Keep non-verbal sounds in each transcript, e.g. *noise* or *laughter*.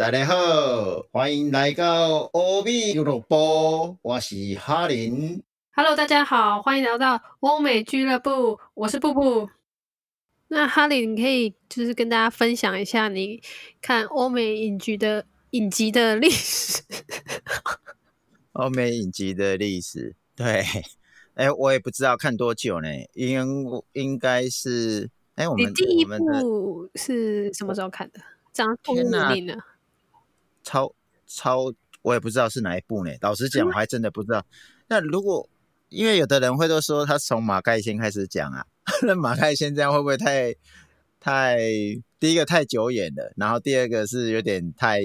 大家好，欢迎来到欧美俱乐部，我是哈林。Hello，大家好，欢迎来到欧美俱乐部，我是布布。那哈林，你可以就是跟大家分享一下你看欧美影剧的影集的历史。*laughs* 欧美影集的历史，对，*laughs* 哎，我也不知道看多久呢，应应该是，哎，我们你第一部是什么时候看的？这样透露天哪年龄了。超超，我也不知道是哪一部呢。老实讲，我还真的不知道。那如果因为有的人会都说他从马盖先开始讲啊，*laughs* 那马盖先这样会不会太太第一个太久远了，然后第二个是有点太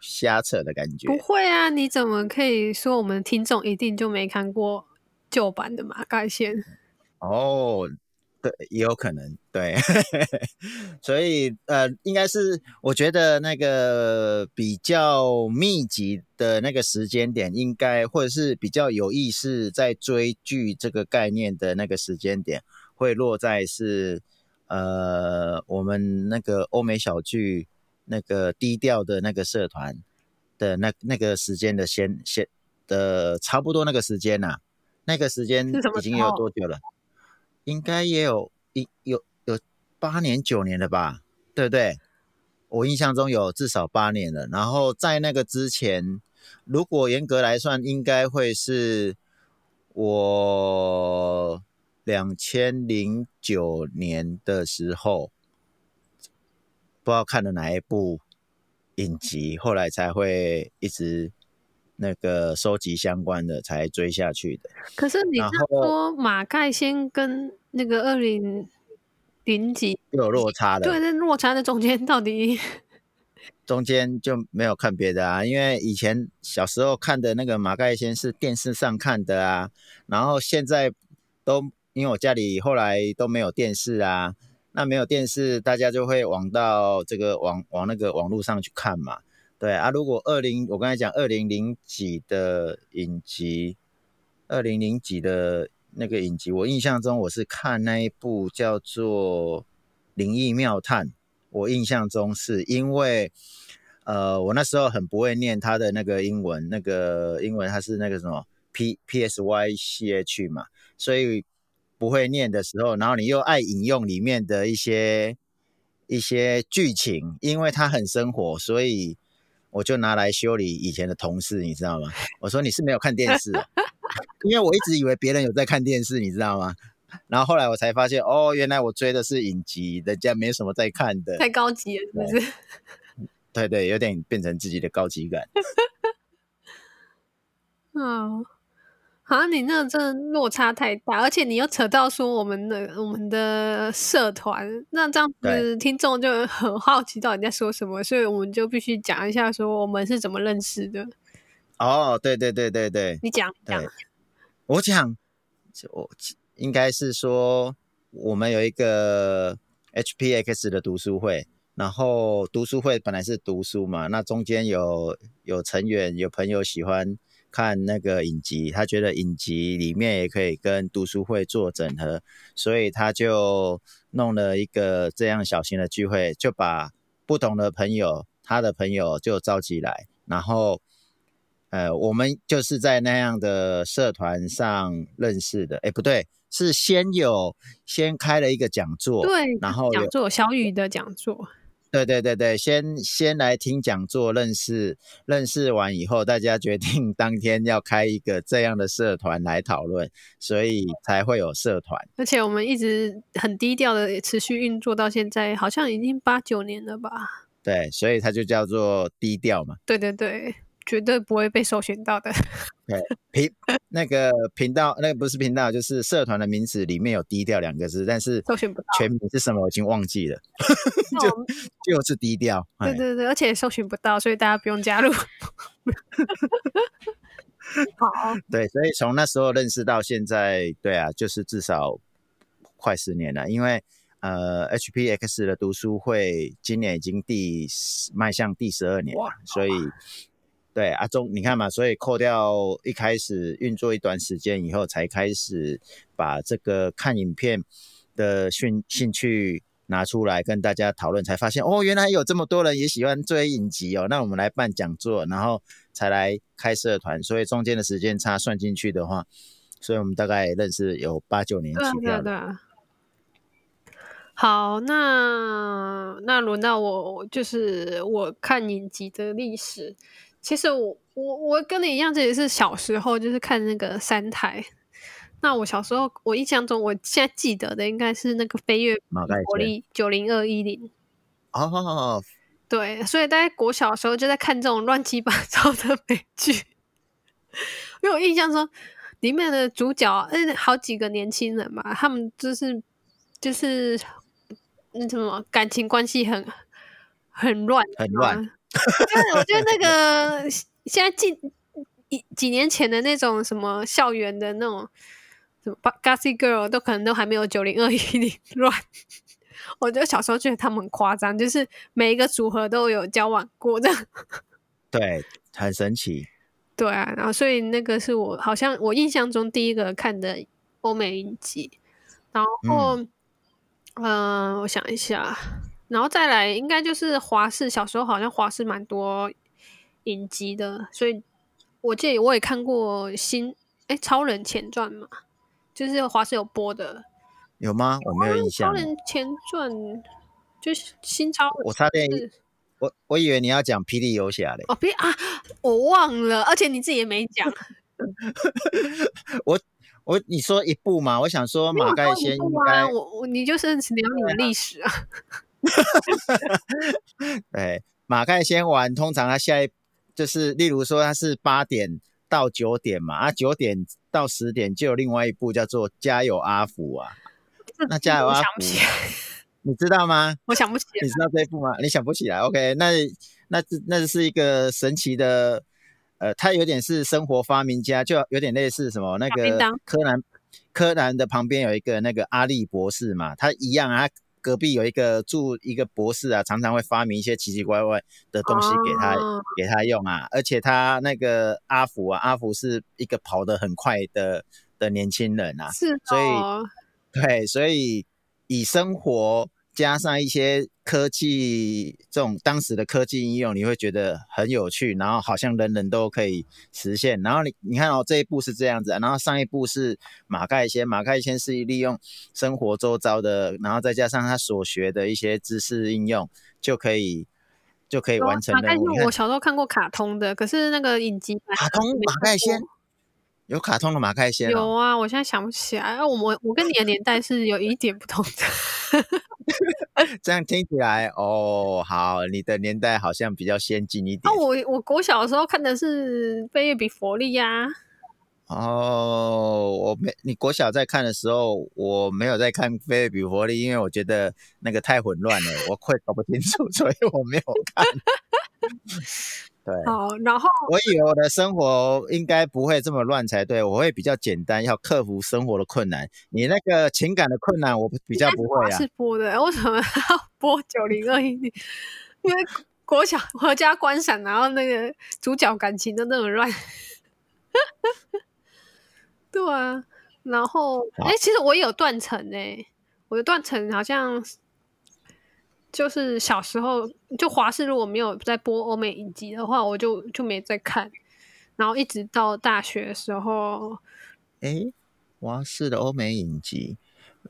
瞎扯的感觉不。会啊，你怎么可以说我们听众一定就没看过旧版的马盖先？*laughs* 哦，对，也有可能，对，*laughs* 所以呃，应该是我觉得那个比较密集的那个时间点，应该或者是比较有意识在追剧这个概念的那个时间点，会落在是呃我们那个欧美小剧那个低调的那个社团的那那个时间的先先的差不多那个时间呐、那个时间已经有多久了？应该也有一有有八年九年了吧，对不对？我印象中有至少八年了。然后在那个之前，如果严格来算，应该会是我两千零九年的时候，不知道看了哪一部影集，后来才会一直那个收集相关的才追下去的。可是你这然样后说，马盖先跟那个二零零几，又有落差的。对，那落差的中间到底？*laughs* 中间就没有看别的啊，因为以前小时候看的那个马盖先是电视上看的啊，然后现在都因为我家里后来都没有电视啊，那没有电视，大家就会往到这个网往那个网络上去看嘛。对啊，如果二零我刚才讲二零零几的影集，二零零几的那个影集，我印象中我是看那一部叫做《灵异妙探》。我印象中是因为，呃，我那时候很不会念它的那个英文，那个英文它是那个什么 P P S Y C H 嘛，所以不会念的时候，然后你又爱引用里面的一些一些剧情，因为它很生活，所以我就拿来修理以前的同事，你知道吗？我说你是没有看电视、啊，*laughs* 因为我一直以为别人有在看电视，你知道吗？然后后来我才发现，哦，原来我追的是影集，人家没什么在看的。太高级了，是不是？*laughs* 对对，有点变成自己的高级感。嗯，*laughs* 好像你那个真的落差太大，而且你又扯到说我们的我们的社团，那这样子听众就很 *laughs* 好奇到底在说什么，所以我们就必须讲一下说我们是怎么认识的。哦，对对对对对，你讲讲，我讲，我应该是说我们有一个 HPX 的读书会，然后读书会本来是读书嘛，那中间有有成员有朋友喜欢看那个影集，他觉得影集里面也可以跟读书会做整合，所以他就弄了一个这样小型的聚会，就把不同的朋友，他的朋友就召集来，然后。呃，我们就是在那样的社团上认识的。哎，不对，是先有先开了一个讲座，对，然后有讲座小雨的讲座，对对对对，先先来听讲座，认识认识完以后，大家决定 *laughs* 当天要开一个这样的社团来讨论，所以才会有社团。而且我们一直很低调的持续运作到现在，好像已经八九年了吧？对，所以它就叫做低调嘛。对对对，绝对不会被搜寻到的。*laughs* 对，频那个频道，那个不是频道，就是社团的名字里面有“低调”两个字，但是搜寻不到全名是什么我已经忘记了，就就是低调。哎对对对，而且搜寻不到，所以大家不用加入。*laughs* 好，对，所以从那时候认识到现在，对啊，就是至少快十年了。因为呃，HPX 的读书会今年已经第十迈向第十二年了，所以对啊中你看嘛，所以扣掉一开始运作一段时间以后，才开始把这个看影片的兴兴趣拿出来跟大家讨论，才发现哦，原来有这么多人也喜欢追影集哦。那我们来办讲座，然后才来开社团，所以中间的时间差算进去的话，所以我们大概认识有八九年起跳了。好，那那轮到我，就是我看影集的历史。其实我我我跟你一样，这也是小时候就是看那个三台。那我小时候，我印象中，我现在记得的应该是那个飞跃国力九零二一零。哦，对，所以在国小的时候就在看这种乱七八糟的美剧。因为我印象中里面的主角，嗯，好几个年轻人嘛，他们就是就是那什么感情关系很很乱，很乱。*laughs* 就是我觉得那个现在近一几年前的那种什么校园的那种什么 Gossip Girl 都可能都还没有九零二一零 *laughs* 乱。我觉得小时候觉得他们很夸张，就是每一个组合都有交往过的。*laughs* 对，很神奇。对啊，然后所以那个是我好像我印象中第一个看的欧美影集。然后，嗯，我想一下。然后再来，应该就是华视。小时候好像华视蛮多影集的，所以我记得我也看过新哎《超人前传》嘛，就是华视有播的。有吗？我没有印象。超人前传就是新超。我差点，我我以为你要讲霹雳游侠嘞。哦，别啊，我忘了，而且你自己也没讲。*laughs* 我我你说一部嘛？我想说马盖先应该我我你就是聊你的历史啊。对，*laughs* 马盖先玩，通常他下一就是，例如说他是八点到九点嘛，啊九点到十点就有另外一部叫做《加油阿福》啊。那《加油阿福》，你知道吗？我想不起来。你知道这一部吗？你想不起来？OK，那那那是一个神奇的，呃，他有点是生活发明家，就有点类似什么那个柯南，柯南的旁边有一个那个阿力博士嘛，他一样啊。隔壁有一个住一个博士啊，常常会发明一些奇奇怪怪的东西给他给他用啊。而且他那个阿福啊，阿福是一个跑得很快的的年轻人啊，是，所以对，所以以生活。加上一些科技，这种当时的科技应用，你会觉得很有趣，然后好像人人都可以实现。然后你你看哦，这一步是这样子，然后上一步是马盖先，马盖先是利用生活周遭的，然后再加上他所学的一些知识应用，就可以就可以完成马盖先。我小时候看过卡通的，可是那个影集卡通马盖先。有卡通的马开先？有啊，我现在想不起来。我我我跟你的年代是有一点不同的。*laughs* 这样听起来哦，好，你的年代好像比较先进一点。哦，我我国小的时候看的是《飞跃比佛利》呀。哦，我没，你国小在看的时候，我没有在看《飞跃比佛利》，因为我觉得那个太混乱了，我快搞不清楚，*laughs* 所以我没有看。对，好，然后我以为我的生活应该不会这么乱才对，我会比较简单，要克服生活的困难。你那个情感的困难，我比较不会啊。是播的，为什么要 *laughs* 播九零二一？*laughs* 因为国小合家观赏，然后那个主角感情都那么乱。*laughs* 对啊，然后哎，其实我也有断层哎，我的断层好像。就是小时候，就华视如果没有在播欧美影集的话，我就就没在看。然后一直到大学的时候，哎，华视的欧美影集，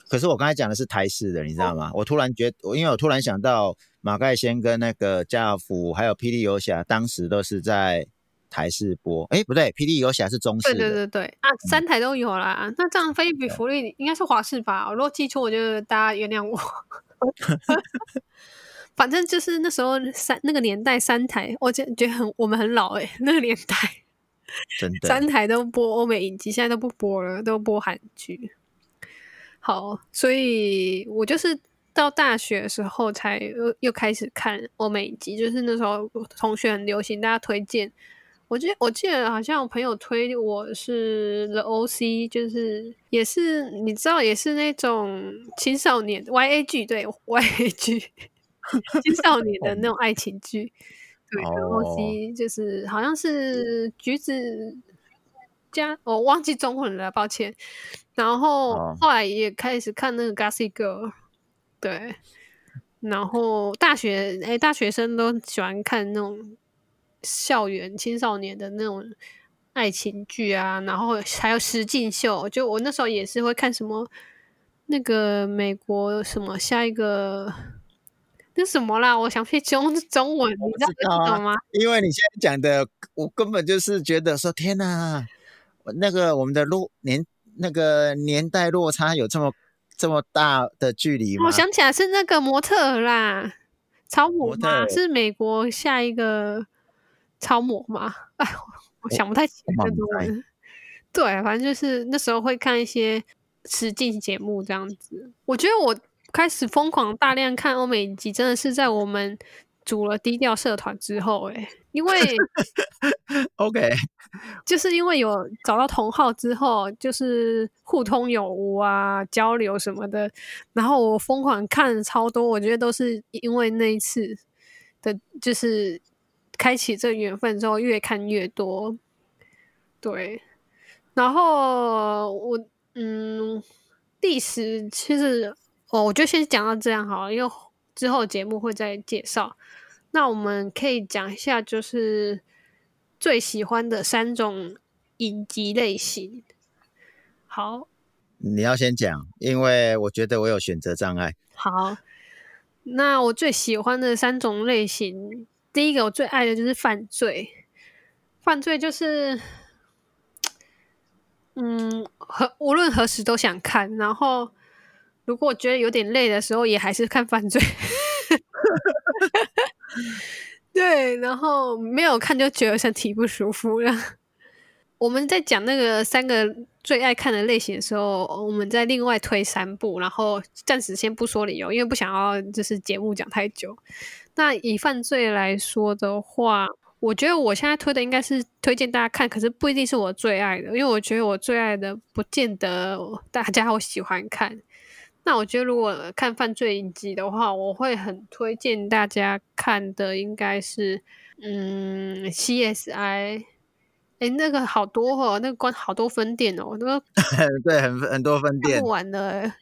可是我刚才讲的是台式的，你知道吗？我突然觉，因为我突然想到马盖先跟那个家乐福还有霹雳游侠，当时都是在台视播。哎，不对，霹雳游侠是中视。对对对对啊，三台都有啦。那这样飞比福利应该是华视吧？我如果记错，我就大家原谅我。*laughs* 反正就是那时候三那个年代三台，我觉觉得很我们很老哎，*laughs* 那个年代真的三台都播欧美影集，现在都不播了，都播韩剧。好，所以我就是到大学的时候才又又开始看欧美影集，就是那时候同学很流行，大家推荐。我记我记得好像我朋友推我是 The O.C.，就是也是你知道也是那种青少年 YAG，对 *laughs* YAG，青少年的那种爱情剧。对 O.C. 就是好像是橘子加我忘记中文了，抱歉。然后后来也开始看那个 Gossip Girl，对，然后大学哎，大学生都喜欢看那种校园青少年的那种爱情剧啊，然后还有实境秀。就我那时候也是会看什么那个美国什么下一个那什么啦，我想去中中文，你知道吗？因为你现在讲的，我根本就是觉得说天哪，那个我们的落年那个年代落差有这么。这么大的距离吗？我想起来是那个模特啦，超模吗？是美国下一个超模吗？*laughs* 哎，我想不太起来了。对，反正就是那时候会看一些实境节目这样子。我觉得我开始疯狂大量看欧美影集，真的是在我们。组了低调社团之后，哎，因为，*laughs* OK，*laughs* 就是因为有找到同号之后，就是互通有无啊，交流什么的，然后我疯狂看超多，我觉得都是因为那一次的，就是开启这缘分之后，越看越多，对，然后我嗯，历史其实哦，我就先讲到这样好了，因为。之后节目会再介绍。那我们可以讲一下，就是最喜欢的三种影集类型。好，你要先讲，因为我觉得我有选择障碍。好，那我最喜欢的三种类型，第一个我最爱的就是犯罪。犯罪就是，嗯，何无论何时都想看，然后。如果我觉得有点累的时候，也还是看犯罪。*laughs* 对，然后没有看就觉得身体不舒服了。我们在讲那个三个最爱看的类型的时候，我们再另外推三部，然后暂时先不说理由，因为不想要就是节目讲太久。那以犯罪来说的话，我觉得我现在推的应该是推荐大家看，可是不一定是我最爱的，因为我觉得我最爱的不见得 *laughs* 大家会喜欢看。那我觉得，如果看犯罪影集的话，我会很推荐大家看的，应该是嗯，CSI。哎，那个好多哦，那个关好多分店哦，那个 *laughs* 对，很很多分店，不完了。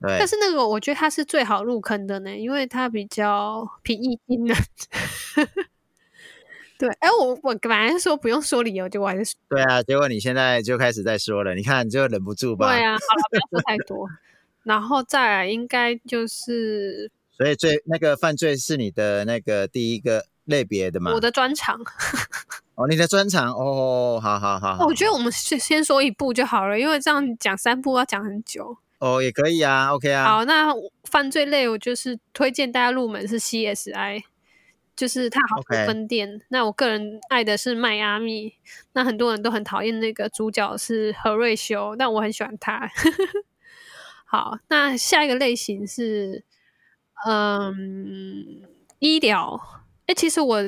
对，但是那个我觉得它是最好入坑的呢，因为它比较平易近人。*laughs* 对，哎，我我本来说不用说理由，结果还是对啊，结果你现在就开始在说了，你看你就忍不住吧？对啊，好了，不要说太多。然后再来应该就是，所以最那个犯罪是你的那个第一个类别的吗？我的专长。*laughs* 哦，你的专长哦，好好好。我觉得我们先先说一部就好了，因为这样讲三部要讲很久。哦，也可以啊，OK 啊。好，那犯罪类我就是推荐大家入门是 CSI，就是它好多分店。那我个人爱的是迈阿密，那很多人都很讨厌那个主角是何瑞修，但我很喜欢他。*laughs* 好，那下一个类型是，嗯，医疗。哎，其实我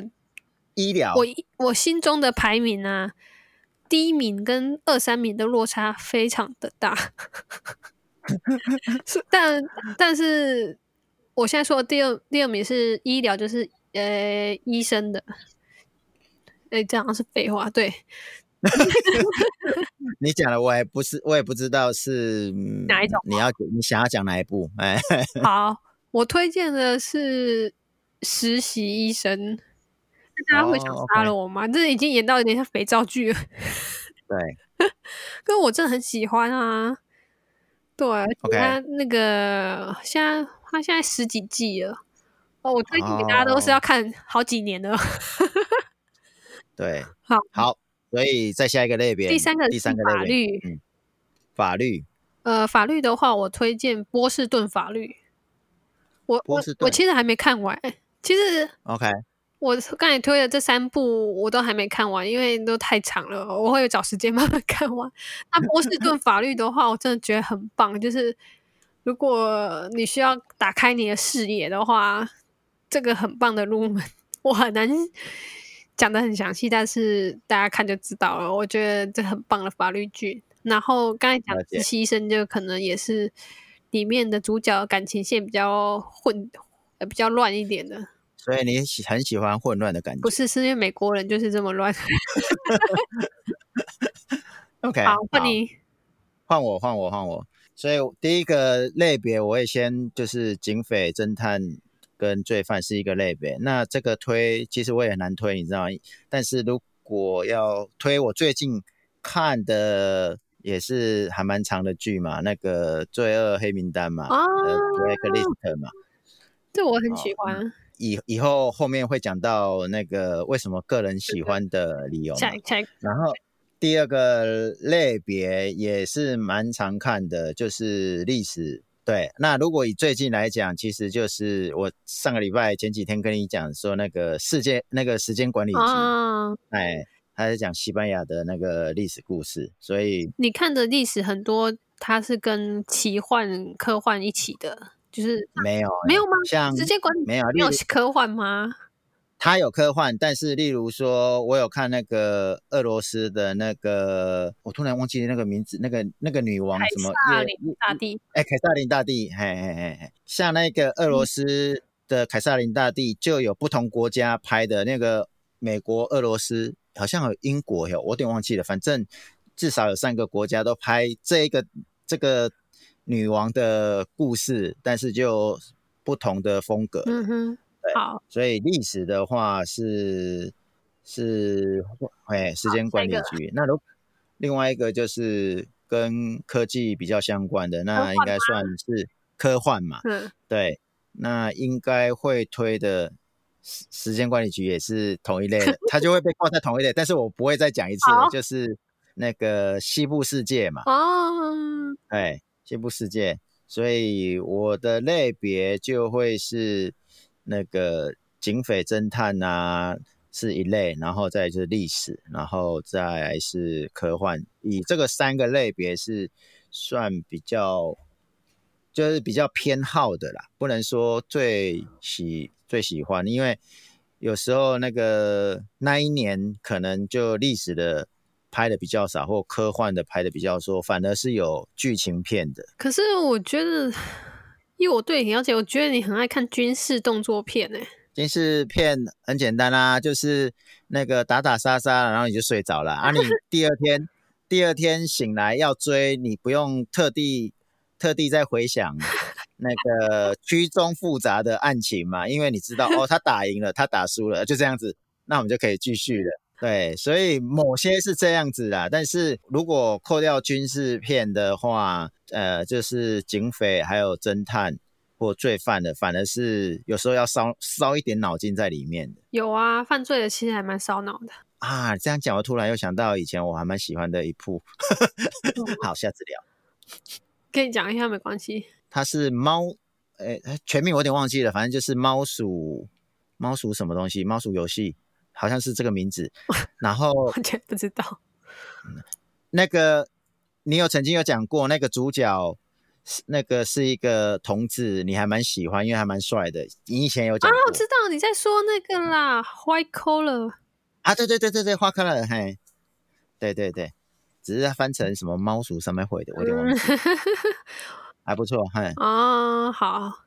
医疗，我我心中的排名啊，第一名跟二三名的落差非常的大。*laughs* 是，但但是我现在说的第二第二名是医疗，就是呃医生的。哎，这样是废话，对。*laughs* 你讲了，我也不是，我也不知道是哪一种。你要你想要讲哪一部？哎，好，我推荐的是实习医生。大家会想杀了我吗？这已经演到有点像肥皂剧了。对，*laughs* 可是我真的很喜欢啊。对，他那个现在他现在十几季了。哦，我推荐给大家都是要看好几年的。*laughs* 对，好，好。所以再下一个类别，第三个第三个法律，嗯，法律，呃，法律的话，我推荐波士顿法律。我我我其实还没看完，其实 OK，我刚才推的这三部我都还没看完，因为都太长了，我会找时间 *laughs* 慢慢看完。那波士顿法律的话，我真的觉得很棒，就是如果你需要打开你的视野的话，这个很棒的入门，我很难。讲的很详细，但是大家看就知道了。我觉得这很棒的法律剧。然后刚才讲的实习生，就可能也是里面的主角感情线比较混，呃，比较乱一点的。所以你喜很喜欢混乱的感觉？不是，是因为美国人就是这么乱。*laughs* *laughs* OK，好，换你，换我，换我，换我。所以第一个类别，我会先就是警匪侦探跟罪犯是一个类别。那这个推其实我也很难推，你知道吗？但是如果要推我最近看的也是还蛮长的剧嘛，那个《罪恶黑名单》嘛，呃，Blacklist 嘛，这我很喜欢。以以后后面会讲到那个为什么个人喜欢的理由。然后第二个类别也是蛮常看的，就是历史。对，那如果以最近来讲，其实就是我上个礼拜前几天跟你讲说那个世界那个时间管理局，哎，他在讲西班牙的那个历史故事，所以你看的历史很多，它是跟奇幻科幻一起的。就是没有没有吗？像直接管没有没有科幻吗？它有科幻，但是例如说，我有看那个俄罗斯的那个，我突然忘记那个名字，那个那个女王什么？凯撒琳大帝。哎，凯撒琳大帝，嘿嘿嘿嘿，像那个俄罗斯的凯撒琳大帝，就有不同国家拍的那个，美国、俄罗斯，好像有英国有，我有点忘记了，反正至少有三个国家都拍这一个这个。女王的故事，但是就不同的风格。嗯哼，好。所以历史的话是是哎，时间管理局。那如另外一个就是跟科技比较相关的，那应该算是科幻嘛。嗯，对。那应该会推的时时间管理局也是同一类的，*laughs* 它就会被挂在同一类。但是我不会再讲一次了，就是那个西部世界嘛。哦，哎。西部世界，所以我的类别就会是那个警匪侦探啊，是一类，然后再是历史，然后再是科幻。以这个三个类别是算比较，就是比较偏好的啦，不能说最喜最喜欢，因为有时候那个那一年可能就历史的。拍的比较少，或科幻的拍的比较多，反而是有剧情片的。可是我觉得，因为我对你了解，我觉得你很爱看军事动作片呢。军事片很简单啦，就是那个打打杀杀，然后你就睡着了啊。你 *laughs* 第二天第二天醒来要追，你不用特地特地再回想那个曲中复杂的案情嘛，因为你知道哦，他打赢了，他打输了，就这样子，那我们就可以继续了。对，所以某些是这样子的，但是如果扣掉军事片的话，呃，就是警匪还有侦探或罪犯的，反而是有时候要烧烧一点脑筋在里面的。有啊，犯罪的其实还蛮烧脑的啊。这样讲，我突然又想到以前我还蛮喜欢的一部，好，下次聊。*laughs* 跟你讲一下，没关系。它是猫，诶，全名我有点忘记了，反正就是猫鼠，猫鼠什么东西，猫鼠游戏。好像是这个名字，然后 *laughs* 完全不知道。那个你有曾经有讲过，那个主角是那个是一个同志，你还蛮喜欢，因为还蛮帅的。你以前有讲啊，我知道你在说那个啦，White Collar 啊，对对对对对，花 color，嘿，对对对，只是翻成什么猫鼠上面会的，我有点忘记。还不错，嘿。*laughs* 哦，好，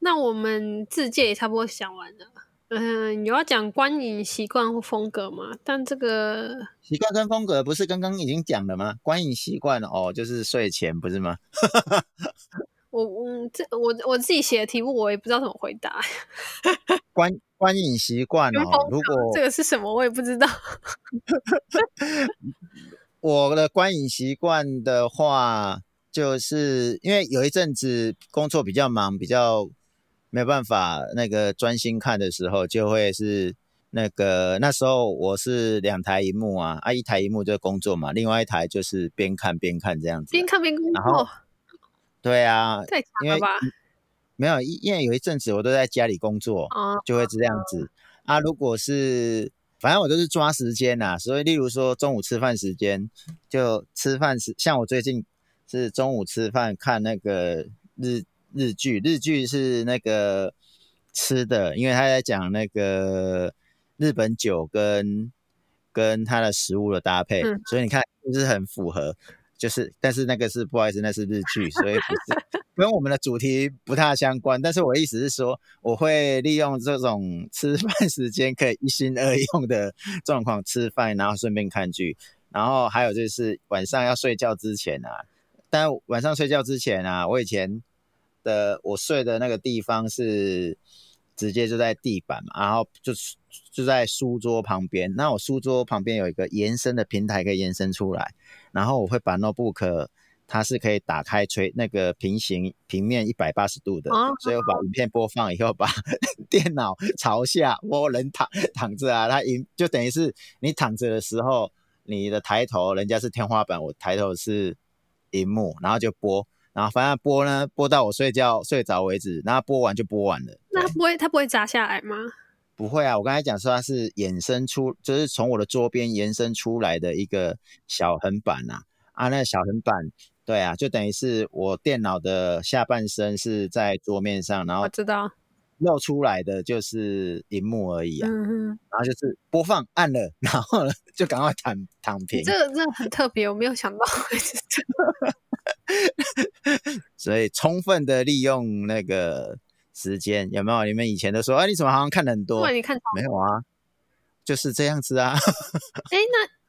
那我们自介也差不多想完了。嗯，有要讲观影习惯或风格吗？但这个习惯跟风格不是刚刚已经讲了吗？观影习惯哦，就是睡前不是吗？*laughs* 我嗯这我我自己写的题目，我也不知道怎么回答。*laughs* 观观影习惯哦，如果这个是什么，我也不知道。*laughs* 我的观影习惯的话，就是因为有一阵子工作比较忙，比较。没有办法，那个专心看的时候，就会是那个那时候我是两台荧幕啊，啊一台荧幕就工作嘛，另外一台就是边看边看这样子。边看边工作。对啊。太强了吧？没有，因为有一阵子我都在家里工作，就会这样子啊。如果是，反正我都是抓时间呐，所以例如说中午吃饭时间，就吃饭时，像我最近是中午吃饭看那个日。日剧，日剧是那个吃的，因为他在讲那个日本酒跟跟他的食物的搭配，所以你看不是很符合，就是但是那个是不好意思，那是日剧，所以不是 *laughs* 跟我们的主题不太相关。但是我意思是说，我会利用这种吃饭时间可以一心二用的状况吃饭，然后顺便看剧，然后还有就是晚上要睡觉之前啊，但晚上睡觉之前啊，我以前。的我睡的那个地方是直接就在地板嘛，然后就就在书桌旁边。那我书桌旁边有一个延伸的平台可以延伸出来，然后我会把 notebook 它是可以打开垂那个平行平面一百八十度的，哦所以我把影片播放以后，把 *laughs* 电脑朝下，我人躺躺着啊，它影就等于是你躺着的时候，你的抬头人家是天花板，我抬头是荧幕，然后就播。然后反正播呢，播到我睡觉睡着为止，然后播完就播完了。那它不会它不会砸下来吗？不会啊，我刚才讲说它是衍生出，就是从我的桌边延伸出来的一个小横板呐、啊。那个小横板，对啊，就等于是我电脑的下半身是在桌面上，然后我知道，露出来的就是荧幕而已啊。嗯哼，然后就是播放按了，然后呢就赶快躺躺平。这个真的很特别，我没有想到会是这样。*laughs* *laughs* 所以充分的利用那个时间，有没有？你们以前都说，哎、你怎么好像看的很多你看，没有啊，就是这样子啊。*laughs* 哎，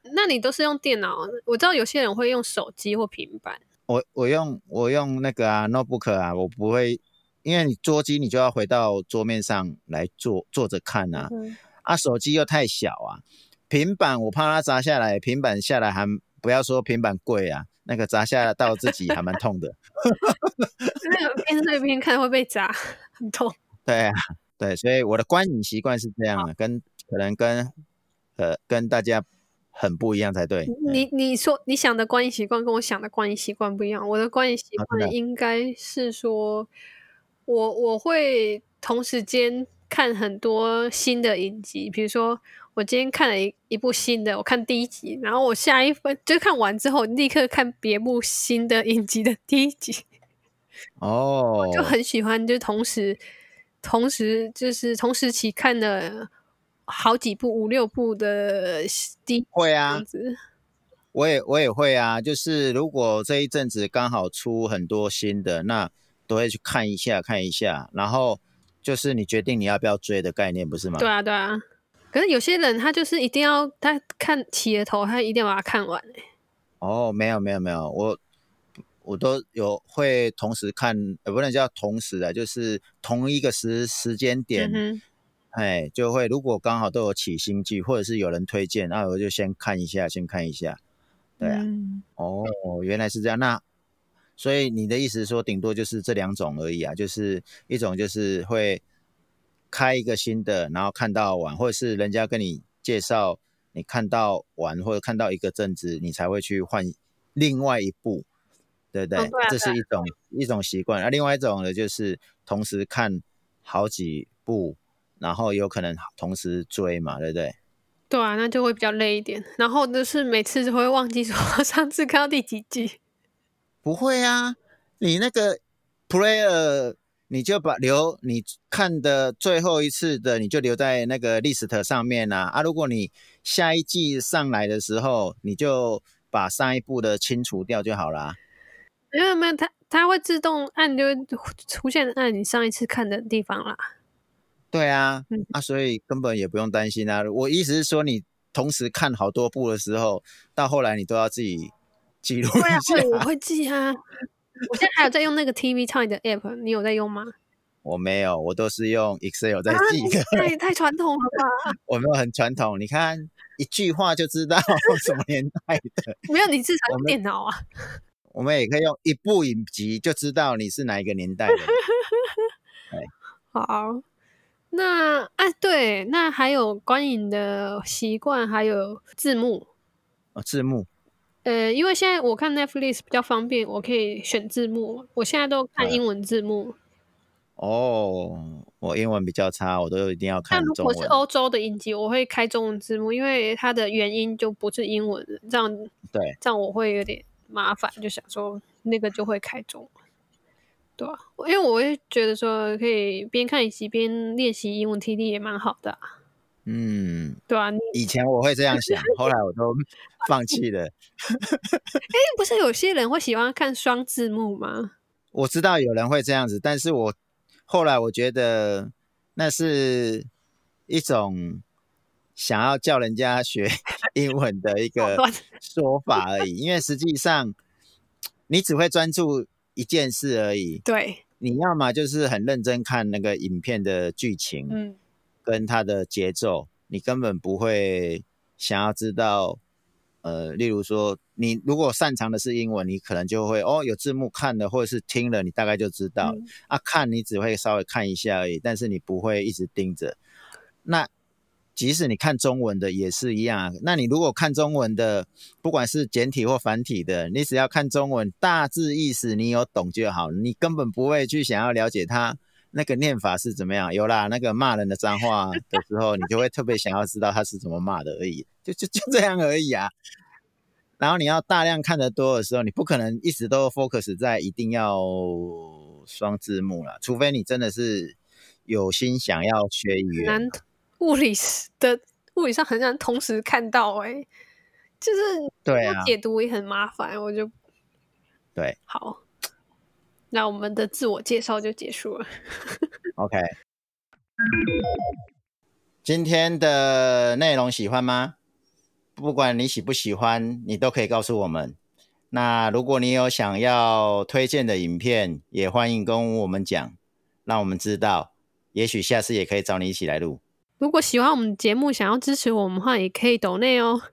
那那你都是用电脑？我知道有些人会用手机或平板。我我用我用那个啊 notebook 啊，我不会，因为你桌机你就要回到桌面上来坐坐着看啊，嗯，啊手机又太小啊，平板我怕它砸下来，平板下来还不要说平板贵啊，那个砸下来到自己还蛮痛的。*laughs* 那个边睡边看会被砸，很痛。*laughs* 对啊，对，所以我的观影习惯是这样的，跟可能跟呃跟大家很不一样才对。你你说你想的观影习惯跟我想的观影习惯不一样。我的观影习惯应该是说，我我会同时间看很多新的影集，比如说我今天看了一一部新的，我看第一集，然后我下一分就看完之后立刻看别部新的影集的第一集，*laughs* 哦，就很喜欢，就同时同时就是同时期看了好几部五六部的第一会啊，子。我也我也会啊，就是如果这一阵子刚好出很多新的，那都会去看一下看一下，然后就是你决定你要不要追的概念，不是吗？对啊，对啊。可是有些人他就是一定要他看起了头，他一定要把它看完、欸。哦，没有没有没有，我我都有会同时看，也，不能叫同时啊，就是同一个时时间点，嗯哼，哎，就会如果刚好都有起新剧，或者是有人推荐，那我就先看一下，先看一下。对啊，嗯哦，原来是这样。那所以你的意思说，顶多就是这两种而已啊，就是一种就是会开一个新的，然后看到完，或者是人家跟你介绍，你看到完或者看到一个阵子，你才会去换另外一部，对不对？哦对啊这是一种一种习惯。那、另外一种呢，就是同时看好几部，然后有可能同时追嘛，对不对？对啊，那就会比较累一点。然后就是每次就会忘记说 *laughs* 上次看到第几集。不会啊，你那个 player 你就把留你看的最后一次的，你就留在那个 list 上面啊。啊，如果你下一季上来的时候，你就把上一部的清除掉就好啦。没有没有，它它会自动按，就会出现按你上一次看的地方啦。对啊嗯，啊，所以根本也不用担心啊。我意思是说，你同时看好多部的时候，到后来你都要自己记录一下。会，我会记啊。我现在还有在用那个 TV Time 的 app，你有在用吗？我没有，我都是用 Excel 在啊，记你的。太太传统了吧？*laughs* 我没有很传统，你看一句话就知道 *laughs* 什么年代的。没有，你至少 *laughs* 用电脑啊。我们也可以用一部影集就知道你是哪一个年代的。好，那哎，对，那还有观影的习惯，还有字幕。哦，字幕呃，因为现在我看 Netflix 比较方便，我可以选字幕。我现在都看嗯英文字幕。哦，我英文比较差，我都一定要看中但如果是。欧洲的影集，我会开中文字幕，因为它的原因就不是英文，这样对，这样我会有点麻烦，就想说那个就会开中文。对啊，因为我会觉得说可以边看影集边练习英文听力也蛮好的、啊，嗯，对啊，以前我会这样想，后来我都放弃了。*laughs* 哎，不是有些人会喜欢看双字幕吗？我知道有人会这样子，但是我后来我觉得那是一种想要叫人家学 *laughs* 英文的一个说法而已，因为实际上你只会专注一件事而已，对，你要么就是很认真看那个影片的剧情，嗯，跟它的节奏，你根本不会想要知道。呃，例如说，你如果擅长的是英文，你可能就会哦，有字幕看了或者是听了，你大概就知道。嗯啊，看你只会稍微看一下而已，但是你不会一直盯着。那即使你看中文的也是一样。那你如果看中文的，不管是简体或繁体的，你只要看中文大致意思，你有懂就好，你根本不会去想要了解它那个念法是怎么样。有啦，那个骂人的脏话 *laughs* 的时候，你就会特别想要知道他是怎么骂的而已，就就就这样而已啊。然后你要大量看得多的时候，你不可能一直都 focus 在一定要双字幕了，除非你真的是有心想要学语言。难物理是的物理上很难同时看到、欸，就是对啊要解读也很麻烦，我就对好。那我们的自我介绍就结束了。*laughs* OK。今天的内容喜欢吗？不管你喜不喜欢，你都可以告诉我们。那如果你有想要推荐的影片，也欢迎跟我们讲，让我们知道。也许下次也可以找你一起来录。如果喜欢我们节目，想要支持我们的话，也可以抖内哦。